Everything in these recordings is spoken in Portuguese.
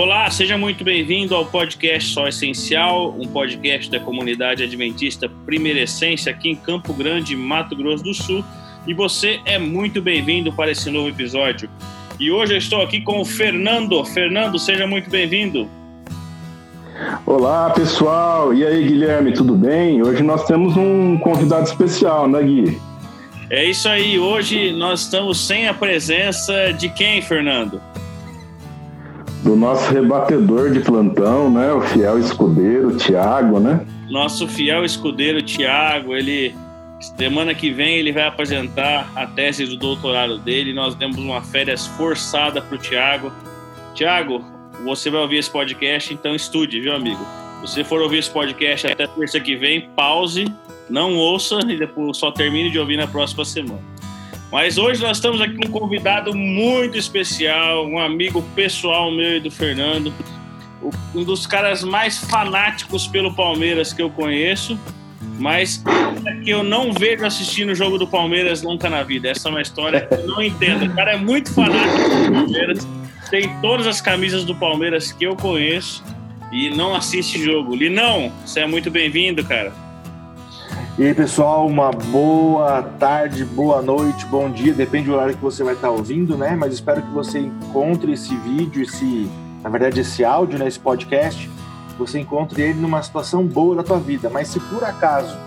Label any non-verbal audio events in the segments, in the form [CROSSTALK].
Olá, seja muito bem-vindo ao podcast Só Essencial, um podcast da comunidade adventista Primeira Essência aqui em Campo Grande, Mato Grosso do Sul. E você é muito bem-vindo para esse novo episódio. E hoje eu estou aqui com o Fernando. Fernando, seja muito bem-vindo. Olá, pessoal. E aí, Guilherme, tudo bem? Hoje nós temos um convidado especial, né, Gui? É isso aí. Hoje nós estamos sem a presença de quem, Fernando? Do nosso rebatedor de plantão, né? O fiel escudeiro, Tiago, né? Nosso fiel escudeiro, Tiago, ele semana que vem ele vai apresentar a tese do doutorado dele. Nós demos uma férias forçada para o Tiago. Tiago, você vai ouvir esse podcast, então estude, viu, amigo? Se você for ouvir esse podcast até terça que vem, pause, não ouça e depois só termine de ouvir na próxima semana. Mas hoje nós estamos aqui com um convidado muito especial, um amigo pessoal meu e do Fernando, um dos caras mais fanáticos pelo Palmeiras que eu conheço, mas que eu não vejo assistindo o jogo do Palmeiras nunca na vida. Essa é uma história que eu não entendo. O cara é muito fanático do Palmeiras, tem todas as camisas do Palmeiras que eu conheço e não assiste jogo. Linão, você é muito bem-vindo, cara. E aí, pessoal, uma boa tarde, boa noite, bom dia, depende do horário que você vai estar ouvindo, né? Mas espero que você encontre esse vídeo, esse, na verdade, esse áudio, né, esse podcast, você encontre ele numa situação boa da tua vida. Mas se por acaso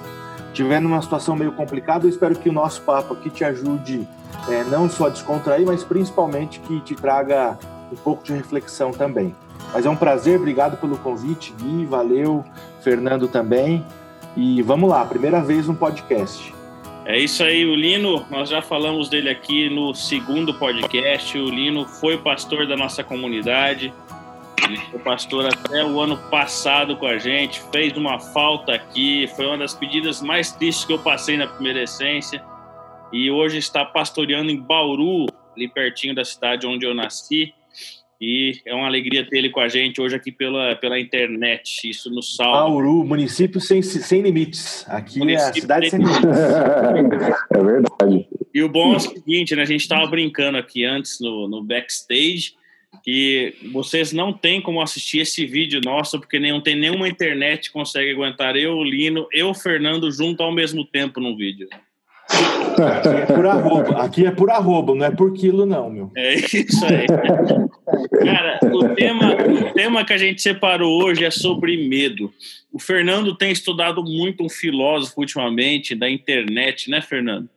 tiver numa situação meio complicada, eu espero que o nosso papo aqui te ajude é, não só a descontrair, mas principalmente que te traga um pouco de reflexão também. Mas é um prazer, obrigado pelo convite, Gui, valeu, Fernando também. E vamos lá, primeira vez no podcast. É isso aí, o Lino, nós já falamos dele aqui no segundo podcast. O Lino foi pastor da nossa comunidade, ele foi pastor até o ano passado com a gente, fez uma falta aqui, foi uma das pedidas mais tristes que eu passei na primeira essência. E hoje está pastoreando em Bauru, ali pertinho da cidade onde eu nasci. E é uma alegria ter ele com a gente hoje aqui pela, pela internet. Isso no salve. Bauru, município sem, sem limites. Aqui município é a cidade sem limites. [LAUGHS] é verdade. E o bom é o seguinte, né? A gente estava brincando aqui antes no, no backstage que vocês não têm como assistir esse vídeo nosso, porque não tem nenhuma internet que consegue aguentar eu, o Lino, eu, o Fernando, junto ao mesmo tempo no vídeo. Aqui [LAUGHS] é por arroba, aqui é por arroba, não é por quilo, não, meu. É isso aí. Cara, o tema, o tema que a gente separou hoje é sobre medo. O Fernando tem estudado muito um filósofo ultimamente da internet, né, Fernando?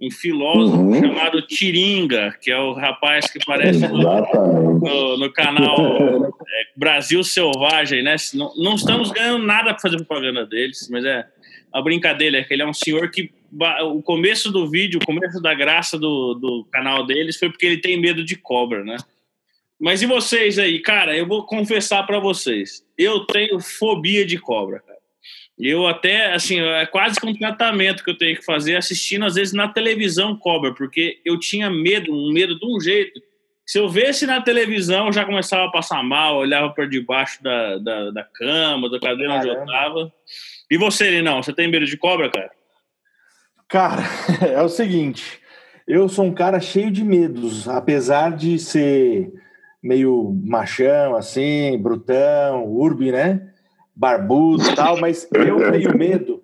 Um filósofo uhum. chamado Tiringa, que é o rapaz que aparece no, no, no canal é, Brasil Selvagem, né? Não, não estamos ganhando nada para fazer propaganda deles, mas é a brincadeira é que ele é um senhor que o começo do vídeo, o começo da graça do, do canal deles foi porque ele tem medo de cobra, né? Mas e vocês aí, cara? Eu vou confessar para vocês, eu tenho fobia de cobra, cara. Eu até, assim, é quase que um tratamento que eu tenho que fazer assistindo, às vezes, na televisão cobra, porque eu tinha medo, um medo de um jeito. Se eu vesse na televisão, eu já começava a passar mal, olhava para debaixo da, da, da, cama, da cadeira Caramba. onde eu tava. E você, não? Você tem medo de cobra, cara? Cara, [LAUGHS] é o seguinte, eu sou um cara cheio de medos, apesar de ser meio machão, assim, brutão, urbe, né? Barbudo e tal, mas eu tenho medo.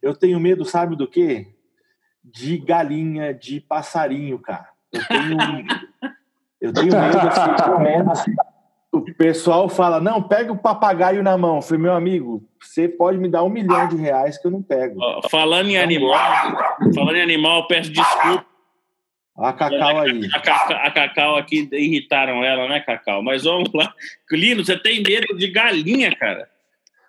Eu tenho medo, sabe do quê? De galinha, de passarinho, cara. Eu tenho, eu tenho medo, assim, [LAUGHS] medo, assim. O pessoal fala, não, pega o papagaio na mão. Eu falei, meu amigo, você pode me dar um milhão de reais que eu não pego. falando em animal, falando em animal, peço desculpa. A Cacau aí. A, a, a, Cacau aqui irritaram ela, né, Cacau? Mas vamos lá. Lino, você tem medo de galinha, cara?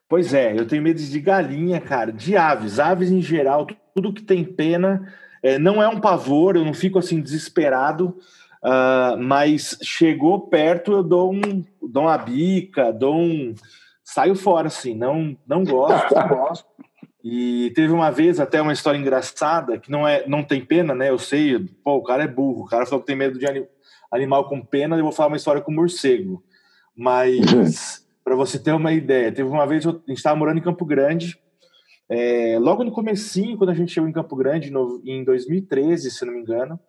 Pois é, eu tenho medo de galinha, cara, de aves. Aves em geral, tudo que tem pena. É, não é um pavor, eu não fico assim desesperado. Uh, mas chegou perto, eu dou, um, dou uma bica, dou um. Saio fora, assim, não, não gosto. E teve uma vez até uma história engraçada, que não é não tem pena, né? Eu sei, pô, o cara é burro, o cara falou que tem medo de animal com pena, eu vou falar uma história com morcego. Mas, [LAUGHS] para você ter uma ideia, teve uma vez, a gente estava morando em Campo Grande, é, logo no comecinho, quando a gente chegou em Campo Grande, no, em 2013, se não me engano,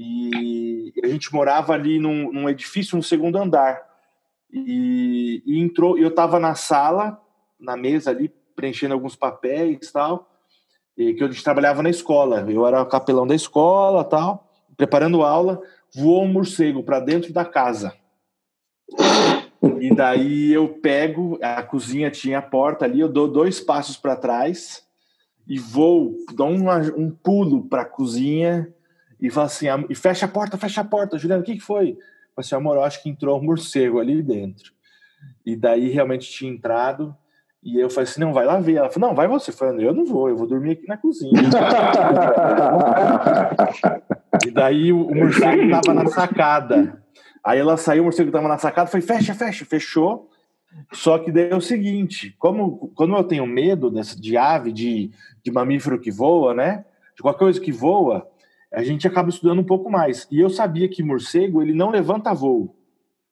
e a gente morava ali num, num edifício no segundo andar. E, e entrou, eu estava na sala, na mesa ali, preenchendo alguns papéis tal, e que eu trabalhava na escola. Eu era capelão da escola tal, preparando aula, voou um morcego para dentro da casa. E daí eu pego, a cozinha tinha a porta ali, eu dou dois passos para trás e vou, dou um, um pulo para a cozinha e falo assim, e fecha a porta, fecha a porta, Juliano, o que, que foi? Falei assim, amor, eu acho que entrou um morcego ali dentro. E daí realmente tinha entrado, e eu falei assim, não, vai lá ver. Ela falou, não, vai você. Eu falei, eu não vou, eu vou dormir aqui na cozinha. [LAUGHS] e daí o, o morcego estava na sacada. Aí ela saiu, o morcego estava na sacada, foi fecha, fecha, fechou. Só que daí é o seguinte, como quando eu tenho medo dessa, de ave, de, de mamífero que voa, né? De qualquer coisa que voa, a gente acaba estudando um pouco mais. E eu sabia que morcego, ele não levanta voo.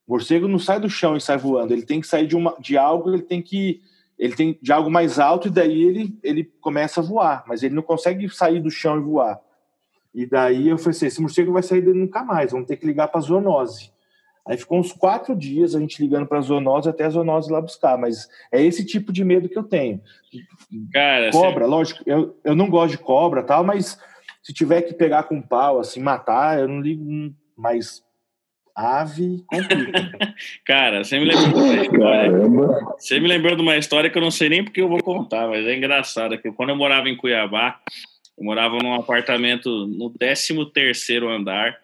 Morcego não sai do chão e sai voando. Ele tem que sair de, uma, de algo, ele tem que ele tem de algo mais alto e daí ele, ele começa a voar, mas ele não consegue sair do chão e voar. E daí eu falei assim, esse morcego vai sair dele nunca mais, vamos ter que ligar para a zoonose. Aí ficou uns quatro dias a gente ligando para a zoonose até a zoonose lá buscar, mas é esse tipo de medo que eu tenho. Cara, cobra, lógico, eu, eu não gosto de cobra tal, mas se tiver que pegar com pau, assim, matar, eu não ligo, mas ave complica. [LAUGHS] Cara, você me lembrou de uma história. [LAUGHS] Você me lembrou de uma história que eu não sei nem porque eu vou contar, mas é engraçado que quando eu morava em Cuiabá, eu morava num apartamento no 13 terceiro andar.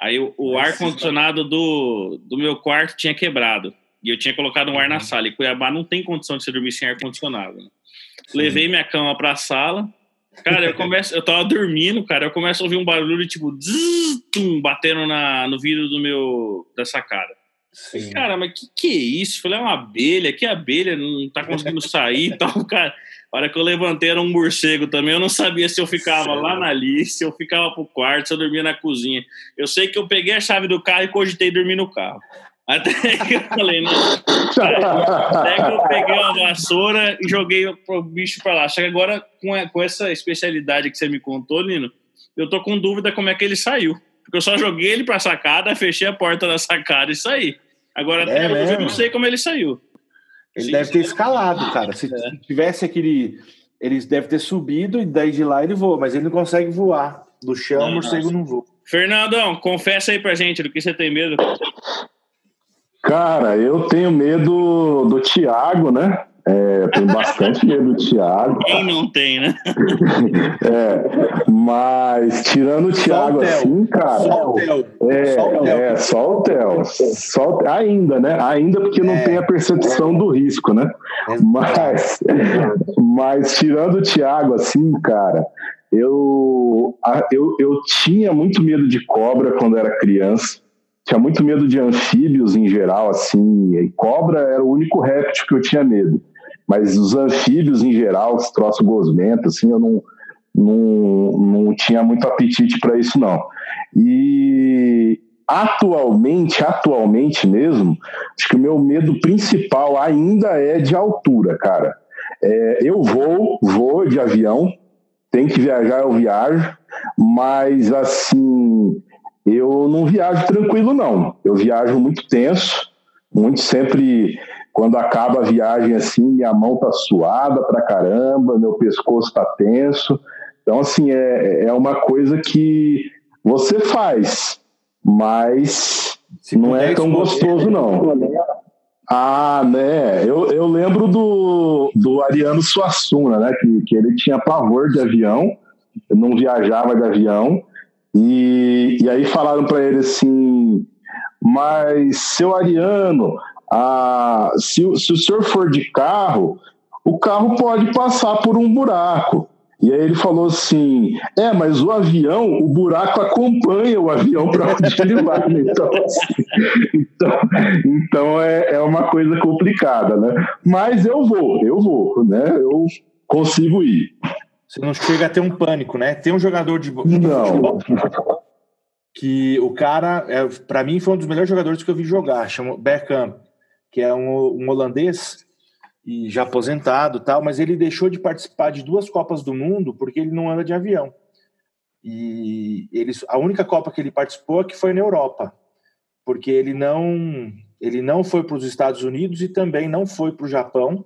Aí o, o ar condicionado do, do meu quarto tinha quebrado e eu tinha colocado um ar na uhum. sala. E Cuiabá não tem condição de você dormir sem ar condicionado. Né? Levei minha cama para a sala Cara, eu começo, eu tava dormindo, cara, eu começo a ouvir um barulho tipo zzz, tum, batendo na, no vidro do meu da sacada. Sim. Cara, mas que que é isso? Falei, é uma abelha, que abelha não tá conseguindo sair e tal, cara. A hora que eu levantei era um morcego também, eu não sabia se eu ficava lá na lista, se eu ficava pro quarto, se eu dormia na cozinha. Eu sei que eu peguei a chave do carro e cogitei dormir no carro. Até [LAUGHS] que eu falei, não. Até que eu peguei uma vassoura e joguei o bicho pra lá. Só que agora, com, com essa especialidade que você me contou, Lino, eu tô com dúvida como é que ele saiu. Porque eu só joguei ele pra sacada, fechei a porta da sacada e saí. Agora, é até hoje eu não sei como ele saiu. Ele Sim, deve ter escalado, cara. Se é. tivesse aquele. Ele deve ter subido e daí de lá ele voa, mas ele não consegue voar. Do chão, o morcego não voa. Fernandão, confessa aí pra gente do que você tem medo. Cara, eu tenho medo do Thiago, né? É, eu tenho bastante medo do Thiago. [LAUGHS] Quem não tem, né? [LAUGHS] é, mas tirando o Thiago assim, cara. Só o Theo. É, só o Theo. É, só o Theo. Só, ainda, né? Ainda porque não é. tem a percepção do risco, né? Mas, mas tirando o Thiago assim, cara, eu, eu, eu tinha muito medo de cobra quando era criança tinha muito medo de anfíbios em geral, assim, e cobra era o único réptil que eu tinha medo. Mas os anfíbios em geral, os troços gosmentos, assim, eu não, não, não tinha muito apetite para isso, não. E atualmente, atualmente mesmo, acho que o meu medo principal ainda é de altura, cara. É, eu vou, vou de avião, tem que viajar, eu viajo, mas assim, eu não viajo tranquilo, não. Eu viajo muito tenso, muito sempre. Quando acaba a viagem assim, minha mão tá suada pra caramba, meu pescoço tá tenso. Então, assim, é, é uma coisa que você faz, mas Se não é tão gostoso, não. Ah, né? Eu, eu lembro do, do Ariano Suassuna, né? Que, que ele tinha pavor de avião, não viajava de avião. E, e aí falaram para ele assim: mas, seu Ariano, ah, se, se o senhor for de carro, o carro pode passar por um buraco. E aí ele falou assim: é, mas o avião, o buraco acompanha o avião para onde [LAUGHS] ele vai. Então, assim, então, então é, é uma coisa complicada, né? Mas eu vou, eu vou, né? Eu consigo ir. Você não chega a ter um pânico, né? Tem um jogador de, não. que o cara, é, para mim, foi um dos melhores jogadores que eu vi jogar, chama Bergkamp, que é um, um holandês e já aposentado tal, mas ele deixou de participar de duas Copas do Mundo porque ele não anda de avião. E ele, a única Copa que ele participou é que foi na Europa, porque ele não ele não foi para os Estados Unidos e também não foi para o Japão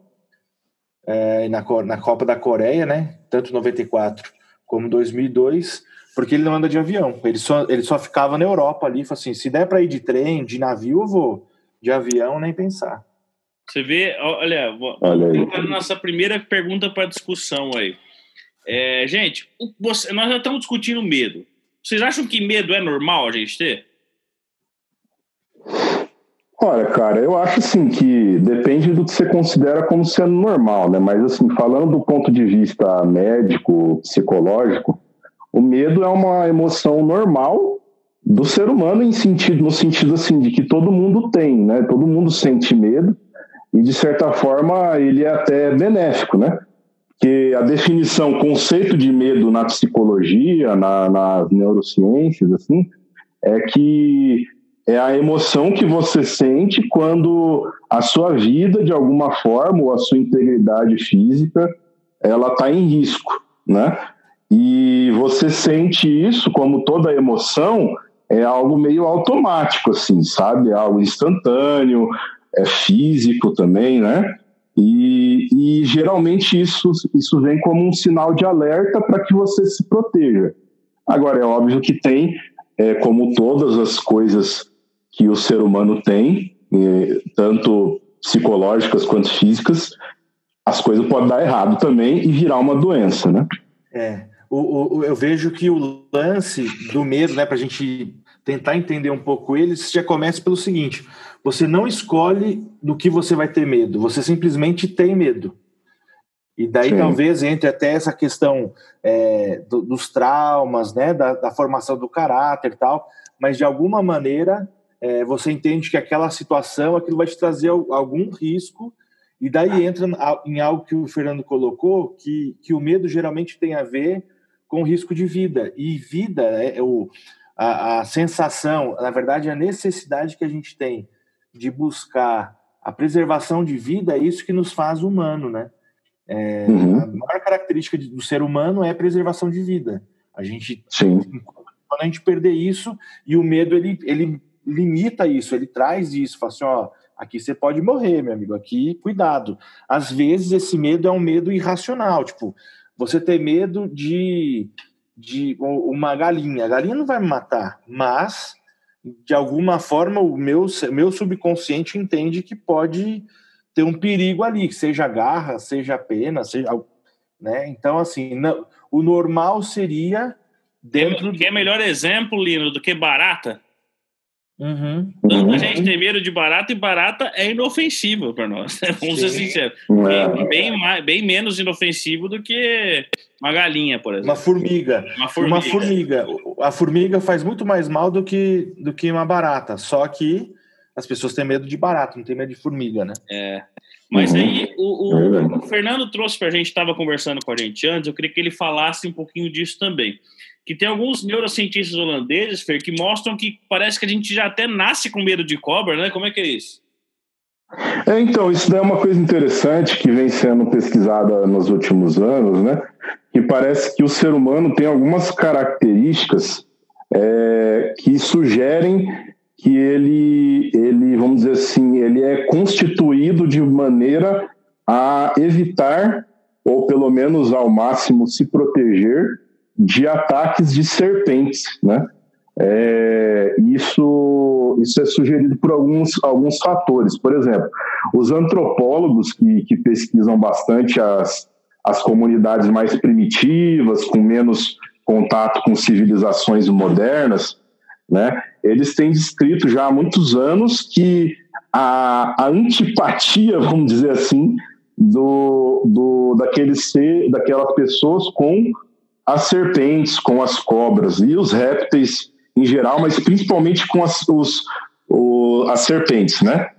é, na, na Copa da Coreia, né? Tanto 94 como 2002, porque ele não anda de avião. Ele só, ele só ficava na Europa ali, falou assim, se der para ir de trem, de navio, eu vou. De avião, nem pensar. Você vê, olha, vamos entrar na nossa primeira pergunta para discussão aí. É, gente, você, nós já estamos discutindo medo. Vocês acham que medo é normal a gente ter? Olha, cara, eu acho assim que depende do que você considera como sendo normal, né? Mas assim, falando do ponto de vista médico, psicológico, o medo é uma emoção normal do ser humano em sentido, no sentido assim de que todo mundo tem, né? Todo mundo sente medo e de certa forma ele é até benéfico, né? Que a definição, conceito de medo na psicologia, na, nas neurociências, assim, é que é a emoção que você sente quando a sua vida, de alguma forma, ou a sua integridade física, ela está em risco, né? E você sente isso, como toda emoção, é algo meio automático, assim, sabe? É algo instantâneo, é físico também, né? E, e geralmente isso, isso vem como um sinal de alerta para que você se proteja. Agora, é óbvio que tem, é, como todas as coisas que o ser humano tem, tanto psicológicas quanto físicas, as coisas podem dar errado também e virar uma doença, né? É. O, o, eu vejo que o lance do medo, né, para a gente tentar entender um pouco ele, já começa pelo seguinte: você não escolhe do que você vai ter medo, você simplesmente tem medo. E daí Sim. talvez entre até essa questão é, do, dos traumas, né, da, da, formação do caráter e tal, mas de alguma maneira é, você entende que aquela situação, aquilo vai te trazer algum risco, e daí entra em algo que o Fernando colocou, que, que o medo geralmente tem a ver com risco de vida. E vida é, é o, a, a sensação, na verdade, a necessidade que a gente tem de buscar a preservação de vida é isso que nos faz humano, né? É, uhum. A maior característica do ser humano é a preservação de vida. A gente, Sim. quando a gente perder isso, e o medo ele, ele limita isso, ele traz isso, fala assim, ó, aqui você pode morrer, meu amigo, aqui cuidado. Às vezes esse medo é um medo irracional, tipo, você ter medo de, de uma galinha, a galinha não vai me matar, mas de alguma forma o meu, meu subconsciente entende que pode ter um perigo ali, seja garra, seja pena, seja, né? Então assim, não, o normal seria dentro. Que é melhor exemplo, Lino, do que barata? Uhum. Uhum. gente tem medo de barata e barata é inofensiva para nós. Né? [LAUGHS] Vamos Sim. ser sinceros. É. Bem, mais, bem menos inofensivo do que uma galinha, por exemplo. Uma formiga. Uma formiga. Uma formiga. A formiga faz muito mais mal do que, do que uma barata. Só que as pessoas têm medo de barata, não têm medo de formiga, né? É. Mas uhum. aí o, o, o Fernando trouxe para a gente, estava conversando com a gente antes, eu queria que ele falasse um pouquinho disso também que tem alguns neurocientistas holandeses, Fer, que mostram que parece que a gente já até nasce com medo de cobra, né? Como é que é isso? É, então, isso é uma coisa interessante que vem sendo pesquisada nos últimos anos, né? Que parece que o ser humano tem algumas características é, que sugerem que ele, ele, vamos dizer assim, ele é constituído de maneira a evitar, ou pelo menos ao máximo se proteger de ataques de serpentes, né? É, isso, isso é sugerido por alguns, alguns fatores. Por exemplo, os antropólogos que, que pesquisam bastante as, as comunidades mais primitivas, com menos contato com civilizações modernas, né, eles têm descrito já há muitos anos que a, a antipatia, vamos dizer assim, do, do, daqueles ser, daquelas pessoas com as serpentes, com as cobras e os répteis em geral, mas principalmente com as, os, o, as serpentes, né?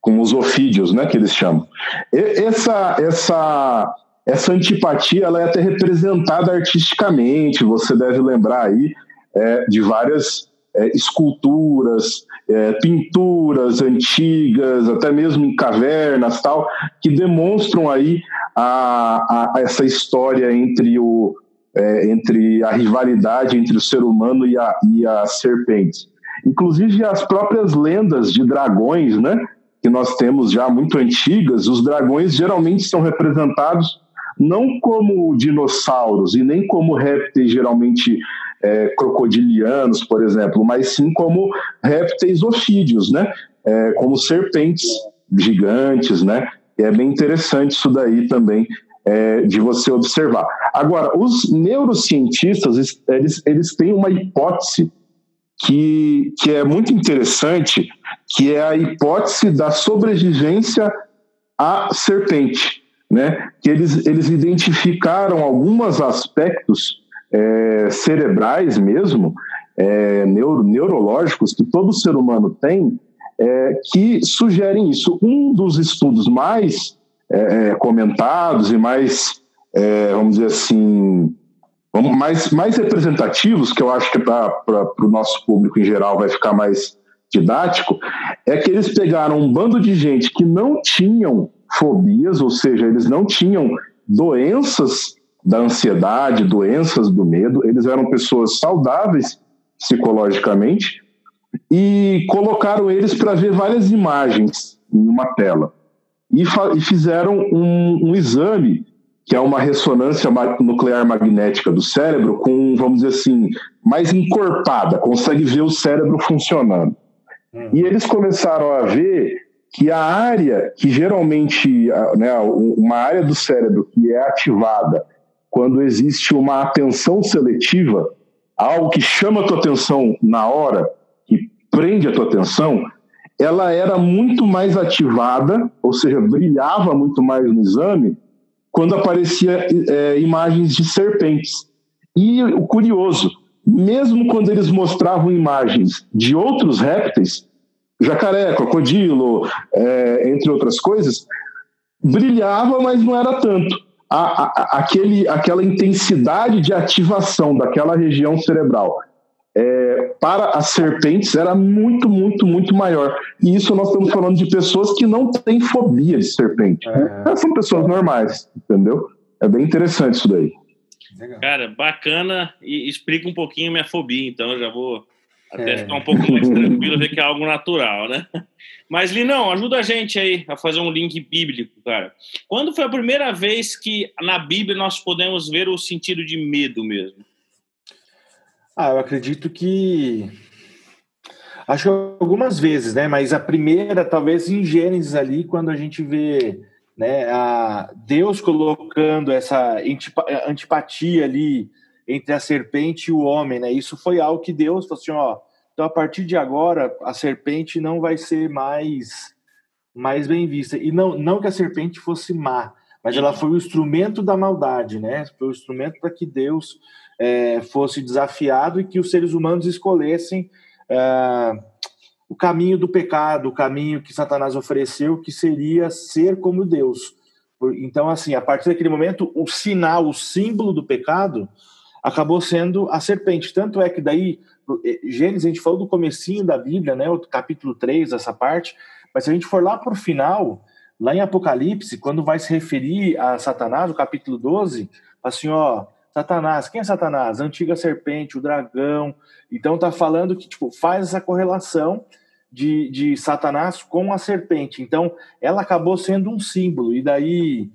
Com os ofídeos, né? Que eles chamam. E, essa, essa, essa antipatia ela é até representada artisticamente. Você deve lembrar aí é, de várias é, esculturas, é, pinturas antigas, até mesmo em cavernas tal, que demonstram aí a, a, essa história entre o, é, entre a rivalidade entre o ser humano e a, e a serpente. Inclusive as próprias lendas de dragões, né? Que nós temos já muito antigas, os dragões geralmente são representados não como dinossauros e nem como répteis geralmente é, crocodilianos, por exemplo, mas sim como répteis ofídeos, né? É, como serpentes gigantes, né? E é bem interessante isso daí também é, de você observar. Agora, os neurocientistas, eles, eles têm uma hipótese que, que é muito interessante, que é a hipótese da sobrevivência à serpente, né? Que eles, eles identificaram alguns aspectos é, cerebrais mesmo, é, neuro, neurológicos que todo ser humano tem, é, que sugerem isso. Um dos estudos mais é, comentados e mais, é, vamos dizer assim, mais, mais representativos, que eu acho que para o nosso público em geral vai ficar mais didático, é que eles pegaram um bando de gente que não tinham fobias, ou seja, eles não tinham doenças da ansiedade, doenças do medo, eles eram pessoas saudáveis psicologicamente e colocaram eles para ver várias imagens em uma tela e, e fizeram um, um, exame que é uma ressonância nuclear magnética do cérebro com, vamos dizer assim, mais encorpada, consegue ver o cérebro funcionando. Hum. E eles começaram a ver que a área que geralmente, né, uma área do cérebro que é ativada quando existe uma atenção seletiva, algo que chama a tua atenção na hora, que prende a tua atenção, ela era muito mais ativada, ou seja, brilhava muito mais no exame, quando aparecia é, imagens de serpentes. E o curioso, mesmo quando eles mostravam imagens de outros répteis, jacaré, crocodilo, é, entre outras coisas, brilhava, mas não era tanto. A, a, aquele, aquela intensidade de ativação daquela região cerebral é, para as serpentes era muito, muito, muito maior. E isso nós estamos falando de pessoas que não têm fobia de serpente. É. São pessoas normais, entendeu? É bem interessante isso daí. Cara, bacana e explica um pouquinho minha fobia, então eu já vou até é. ficar um pouco mais tranquilo, ver que é algo natural, né? Mas, Linão, ajuda a gente aí a fazer um link bíblico, cara. Quando foi a primeira vez que na Bíblia nós podemos ver o sentido de medo mesmo? Ah, eu acredito que. Acho que algumas vezes, né? Mas a primeira, talvez em Gênesis ali, quando a gente vê né, a Deus colocando essa antipatia ali entre a serpente e o homem, né? Isso foi algo que Deus falou assim, ó, então a partir de agora a serpente não vai ser mais mais bem vista. E não não que a serpente fosse má, mas ela foi o instrumento da maldade, né? Foi o instrumento para que Deus é, fosse desafiado e que os seres humanos escolhessem é, o caminho do pecado, o caminho que Satanás ofereceu, que seria ser como Deus. Então, assim, a partir daquele momento, o sinal, o símbolo do pecado acabou sendo a serpente. Tanto é que daí, é, Gênesis, a gente falou do comecinho da Bíblia, né, o capítulo 3, essa parte, mas se a gente for lá para o final, lá em Apocalipse, quando vai se referir a Satanás, o capítulo 12, assim, ó, Satanás, quem é Satanás? A antiga serpente, o dragão. Então tá falando que tipo, faz essa correlação de, de Satanás com a serpente. Então ela acabou sendo um símbolo, e daí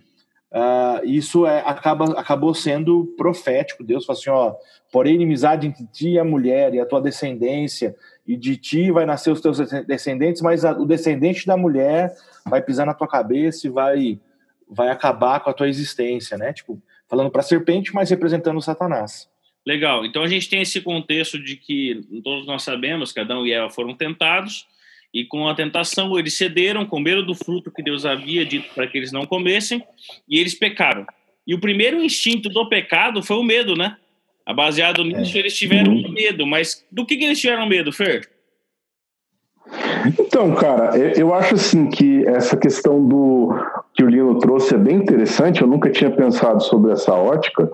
uh, isso é, acaba, acabou sendo profético. Deus falou assim: ó, porém, inimizade entre ti e a mulher e a tua descendência, e de ti vai nascer os teus descendentes, mas a, o descendente da mulher vai pisar na tua cabeça e vai, vai acabar com a tua existência, né? Tipo, falando para a serpente, mas representando Satanás. Legal. Então a gente tem esse contexto de que todos nós sabemos que Adão e Eva foram tentados e com a tentação eles cederam, comeram do fruto que Deus havia dito para que eles não comessem e eles pecaram. E o primeiro instinto do pecado foi o medo, né? Baseado nisso, é. eles tiveram medo. Mas do que, que eles tiveram medo, Fer? Então, cara, eu acho assim que essa questão do que o Lino trouxe é bem interessante. Eu nunca tinha pensado sobre essa ótica,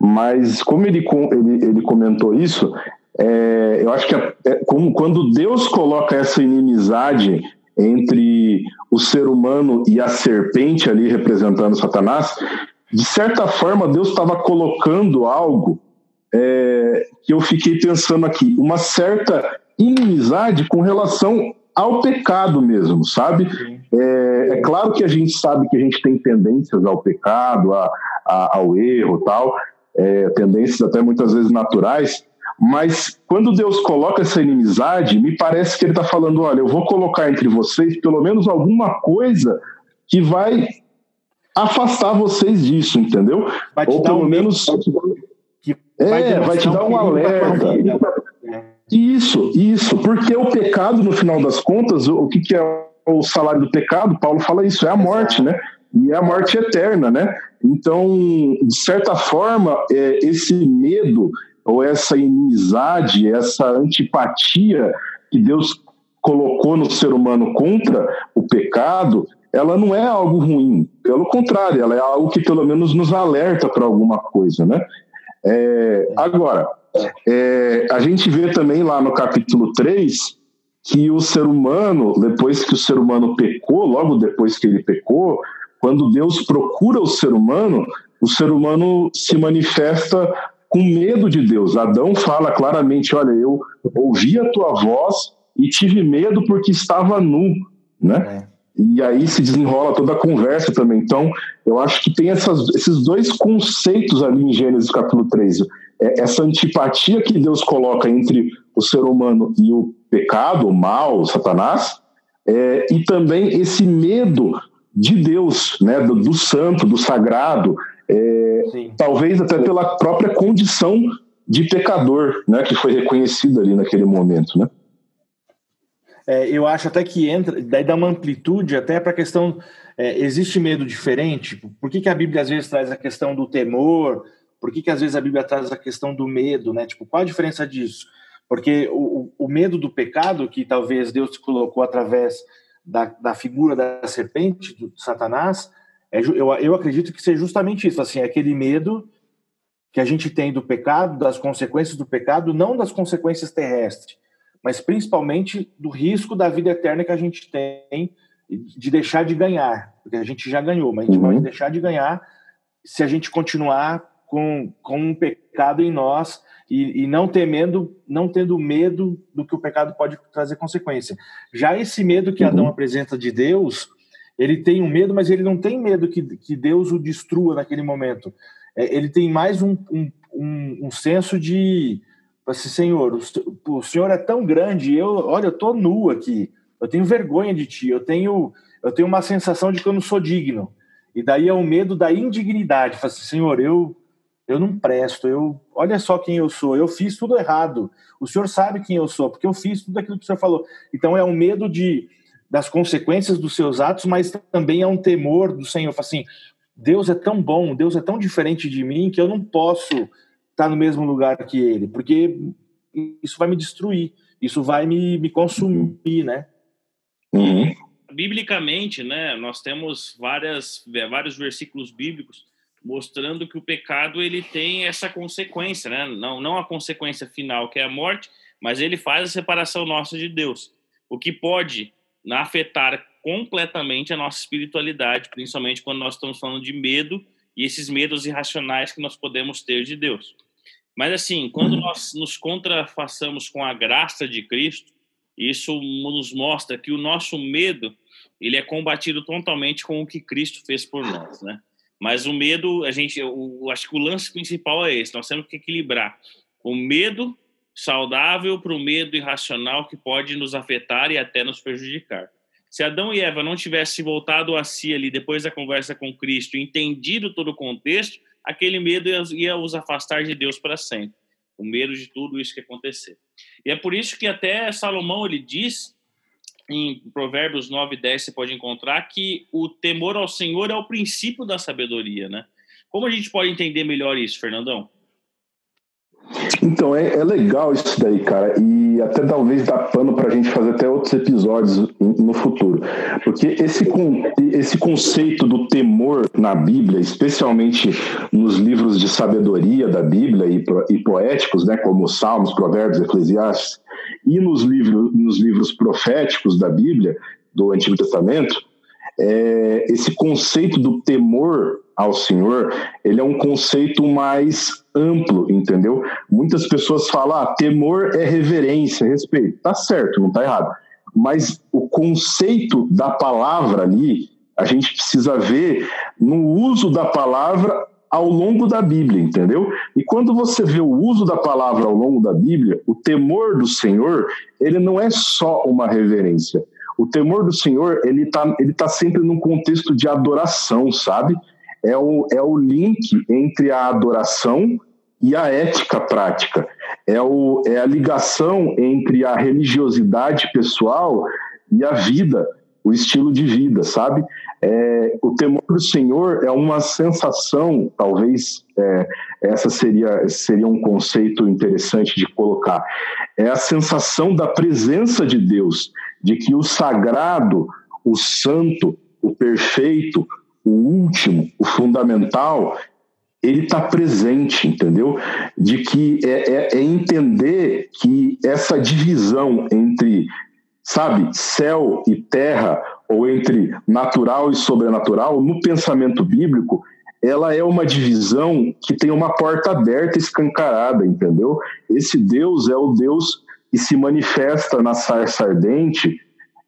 mas como ele, ele, ele comentou isso, é, eu acho que é, é, como, quando Deus coloca essa inimizade entre o ser humano e a serpente ali representando Satanás, de certa forma Deus estava colocando algo é, que eu fiquei pensando aqui, uma certa inimizade com relação ao pecado mesmo, sabe? É, é, claro que a gente sabe que a gente tem tendências ao pecado, a, a, ao erro tal, é, tendências até muitas vezes naturais, mas quando Deus coloca essa inimizade, me parece que Ele está falando: olha, eu vou colocar entre vocês pelo menos alguma coisa que vai afastar vocês disso, entendeu? Ou pelo um menos. Que vai é, vai te dar um alerta. Isso, isso, porque o pecado, no final das contas, o, que, que é o salário do pecado? Paulo fala isso, é a morte, né? E é a morte eterna, né? Então, de certa forma, é, esse medo ou essa inimizade, essa antipatia que Deus colocou no ser humano contra o pecado, ela não é algo ruim. Pelo contrário, ela é algo que pelo menos nos alerta para alguma coisa, né? É, agora, é, a gente vê também lá no capítulo 3 que o ser humano, depois que o ser humano pecou, logo depois que ele pecou, quando Deus procura o ser humano, o ser humano se manifesta com medo de Deus. Adão fala claramente: Olha, eu ouvi a tua voz e tive medo porque estava nu, né? E aí se desenrola toda a conversa também. Então, eu acho que tem essas, esses dois conceitos ali em Gênesis capítulo 3. É essa antipatia que Deus coloca entre o ser humano e o pecado, o mal, o Satanás, é, e também esse medo de Deus, né, do, do santo, do sagrado, é, talvez até pela própria condição de pecador, né, que foi reconhecida ali naquele momento, né? É, eu acho até que entra, daí dá uma amplitude até para a questão, é, existe medo diferente? Por que, que a Bíblia às vezes traz a questão do temor? Por que, que às vezes a Bíblia traz a questão do medo, né? Tipo, qual a diferença disso? Porque o, o medo do pecado, que talvez Deus colocou através da, da figura da serpente, do Satanás, é, eu, eu acredito que seja justamente isso, assim, aquele medo que a gente tem do pecado, das consequências do pecado, não das consequências terrestres, mas principalmente do risco da vida eterna que a gente tem de deixar de ganhar, porque a gente já ganhou, mas a gente uhum. vai deixar de ganhar se a gente continuar com, com um pecado em nós e, e, não temendo, não tendo medo do que o pecado pode trazer consequência. Já esse medo que Adão uhum. apresenta de Deus, ele tem um medo, mas ele não tem medo que, que Deus o destrua naquele momento. É, ele tem mais um, um, um, um senso de, assim, Senhor, o, Senhor é tão grande, eu, olha, eu tô nu aqui, eu tenho vergonha de Ti, eu tenho, eu tenho uma sensação de que eu não sou digno. E daí é o medo da indignidade. Fala assim, Senhor, eu eu não presto, eu olha só quem eu sou, eu fiz tudo errado. O senhor sabe quem eu sou, porque eu fiz tudo aquilo que o senhor falou. Então é um medo de das consequências dos seus atos, mas também é um temor do Senhor, assim, Deus é tão bom, Deus é tão diferente de mim que eu não posso estar no mesmo lugar que ele, porque isso vai me destruir, isso vai me, me consumir, né? Uhum. Biblicamente, né, nós temos várias, vários versículos bíblicos mostrando que o pecado ele tem essa consequência, né? Não, não a consequência final que é a morte, mas ele faz a separação nossa de Deus, o que pode afetar completamente a nossa espiritualidade, principalmente quando nós estamos falando de medo e esses medos irracionais que nós podemos ter de Deus. Mas assim, quando nós nos contrafaçamos com a graça de Cristo, isso nos mostra que o nosso medo ele é combatido totalmente com o que Cristo fez por nós, né? Mas o medo, a gente, eu, acho que o lance principal é esse. Nós temos que equilibrar o medo saudável para o medo irracional que pode nos afetar e até nos prejudicar. Se Adão e Eva não tivessem voltado a si ali depois da conversa com Cristo, entendido todo o contexto, aquele medo ia, ia os afastar de Deus para sempre. O medo de tudo isso que acontecer. E é por isso que até Salomão ele diz em Provérbios 9 e 10 você pode encontrar que o temor ao Senhor é o princípio da sabedoria, né? Como a gente pode entender melhor isso, Fernandão? Então, é, é legal isso daí, cara, e até talvez dá pano para a gente fazer até outros episódios no futuro, porque esse, esse conceito do temor na Bíblia, especialmente nos livros de sabedoria da Bíblia e, e poéticos, né, como Salmos, Provérbios, Eclesiastes, e nos livros, nos livros proféticos da Bíblia, do Antigo Testamento, é, esse conceito do temor ao Senhor, ele é um conceito mais amplo, entendeu? Muitas pessoas falam, ah, temor é reverência, respeito. Tá certo, não tá errado. Mas o conceito da palavra ali, a gente precisa ver no uso da palavra ao longo da Bíblia, entendeu? E quando você vê o uso da palavra ao longo da Bíblia, o temor do Senhor, ele não é só uma reverência. O temor do Senhor, ele está ele tá sempre num contexto de adoração, sabe? É o, é o link entre a adoração e a ética prática. É, o, é a ligação entre a religiosidade pessoal e a vida, o estilo de vida, sabe? É, o temor do Senhor é uma sensação, talvez é, essa seria, seria um conceito interessante de colocar. É a sensação da presença de Deus, de que o sagrado, o santo, o perfeito, o último, o fundamental, ele está presente, entendeu? De que é, é, é, entender que essa divisão entre, sabe, céu e terra, ou entre natural e sobrenatural, no pensamento bíblico, ela é uma divisão que tem uma porta aberta, escancarada, entendeu? Esse Deus é o Deus que se manifesta na sarça ardente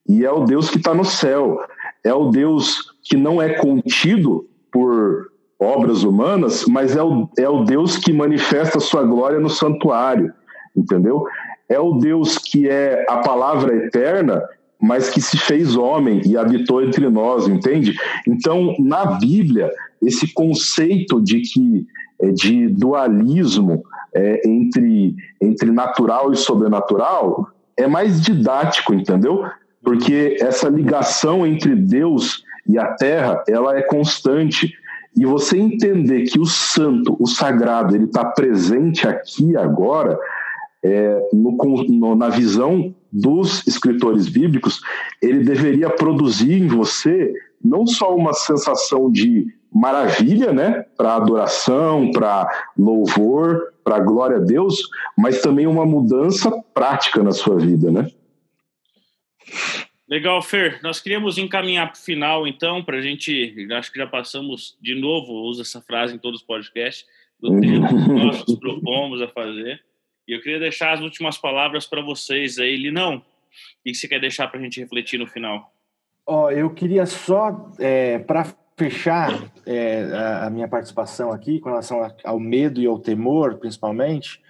e é o Deus que está no céu. É o Deus que não é contido por obras humanas, mas é o, é o Deus que manifesta sua glória no santuário, entendeu? É o Deus que é a palavra eterna, mas que se fez homem e habitou entre nós, entende? Então, na Bíblia, esse conceito de que é, de dualismo é, entre, entre natural e sobrenatural é mais didático, entendeu? Porque essa ligação entre Deus e a terra, ela é constante. E você entender que o santo, o sagrado, ele está presente aqui agora, é, no, no, na visão dos escritores bíblicos, ele deveria produzir em você não só uma sensação de maravilha, né, para adoração, para louvor, para glória a Deus, mas também uma mudança prática na sua vida, né? Legal, Fer. Nós queríamos encaminhar para o final, então, para a gente. Acho que já passamos de novo, usa essa frase em todos os podcasts, do tempo que nós nos propomos a fazer. E eu queria deixar as últimas palavras para vocês aí. Linão, o que você quer deixar para a gente refletir no final? Ó, oh, eu queria só, é, para fechar é, a, a, minha participação aqui, com relação ao medo e ao temor, principalmente,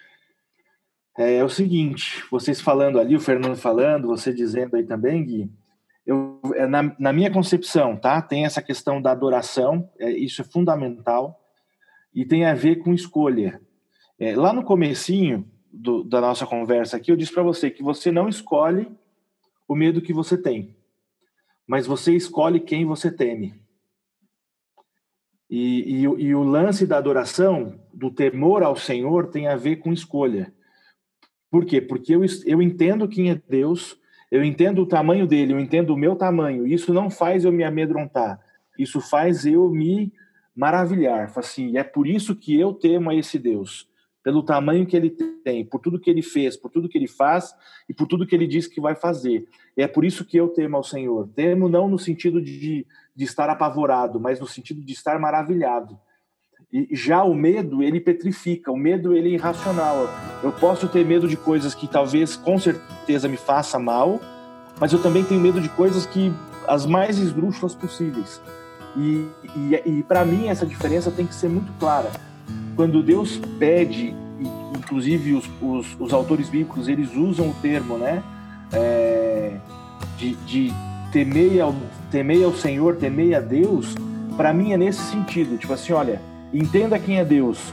é, é, o seguinte: vocês falando ali, o Fernando falando, você dizendo aí também, Gui, eu, é, na, na minha concepção, tá? Tem essa questão da adoração, é, isso é fundamental, e tem a ver com escolha. É, lá no comecinho do, da nossa conversa aqui, eu disse para você que você não escolhe o medo que você tem, mas você escolhe quem você teme. E, e, e o lance da adoração, do temor ao Senhor, tem a ver com escolha. Por quê? Porque eu, eu entendo quem é Deus, eu entendo o tamanho dele, eu entendo o meu tamanho. Isso não faz eu me amedrontar. Isso faz eu me maravilhar. Assim, é por isso que eu temo a esse Deus. Pelo tamanho que ele tem, por tudo que ele fez, por tudo que ele faz e por tudo que ele diz que vai fazer. E é por isso que eu temo ao Senhor. Temo não no sentido de, de estar apavorado, mas no sentido de estar maravilhado e já o medo, ele petrifica, o medo ele é irracional. Eu posso ter medo de coisas que talvez com certeza me faça mal, mas eu também tenho medo de coisas que as mais esdrúxulas possíveis. E, e, e para mim essa diferença tem que ser muito clara. Quando Deus pede, inclusive os, os, os autores bíblicos eles usam o termo, né, é, de, de temei ao, temei ao Senhor, temei a Deus, para mim é nesse sentido, tipo assim, olha, Entenda quem é Deus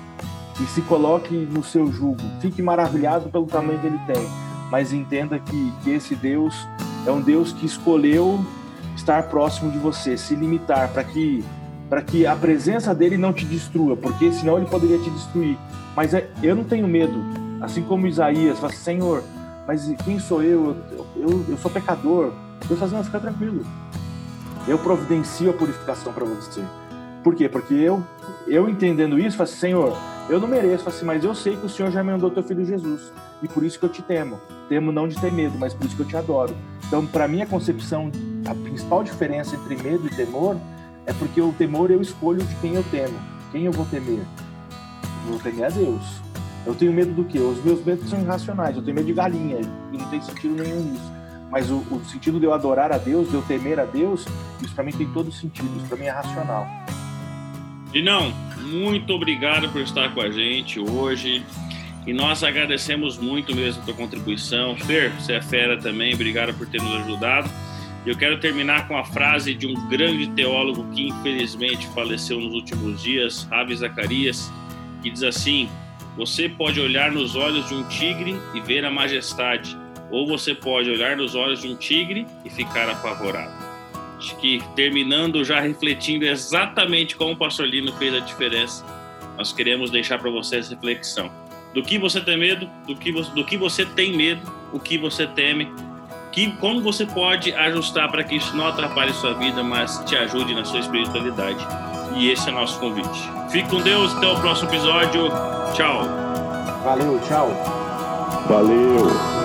e se coloque no seu jugo. Fique maravilhado pelo tamanho que ele tem, mas entenda que, que esse Deus é um Deus que escolheu estar próximo de você, se limitar para que para que a presença dele não te destrua, porque senão ele poderia te destruir. Mas é, eu não tenho medo, assim como Isaías, fala, Senhor, mas quem sou eu? Eu, eu, eu sou pecador. Deus fala, não, fica tranquilo. Eu providencio a purificação para você. Por quê? Porque eu, eu entendendo isso, falo assim, Senhor, eu não mereço, assim, mas eu sei que o Senhor já me mandou teu filho Jesus. E por isso que eu te temo. Temo não de ter medo, mas por isso que eu te adoro. Então, para mim, a concepção a principal diferença entre medo e temor é porque o temor eu escolho de quem eu temo. Quem eu vou temer? Eu vou temer a Deus. Eu tenho medo do quê? Os meus medos são irracionais. Eu tenho medo de galinha e não tem sentido nenhum nisso. Mas o, o sentido de eu adorar a Deus, de eu temer a Deus, isso para mim tem todo sentido. Isso para mim é racional. E não, muito obrigado por estar com a gente hoje. E nós agradecemos muito mesmo a tua contribuição. Fer, você é fera também, obrigado por ter nos ajudado. Eu quero terminar com a frase de um grande teólogo que infelizmente faleceu nos últimos dias, Ravi Zacarias, que diz assim: Você pode olhar nos olhos de um tigre e ver a majestade, ou você pode olhar nos olhos de um tigre e ficar apavorado. Acho que terminando já refletindo exatamente como o pastor Lino fez a diferença, nós queremos deixar para você essa reflexão. Do que você tem medo, do que você, do que você tem medo, o que você teme, que como você pode ajustar para que isso não atrapalhe sua vida, mas te ajude na sua espiritualidade. E esse é o nosso convite. Fique com Deus, até o próximo episódio. Tchau. Valeu, tchau. Valeu.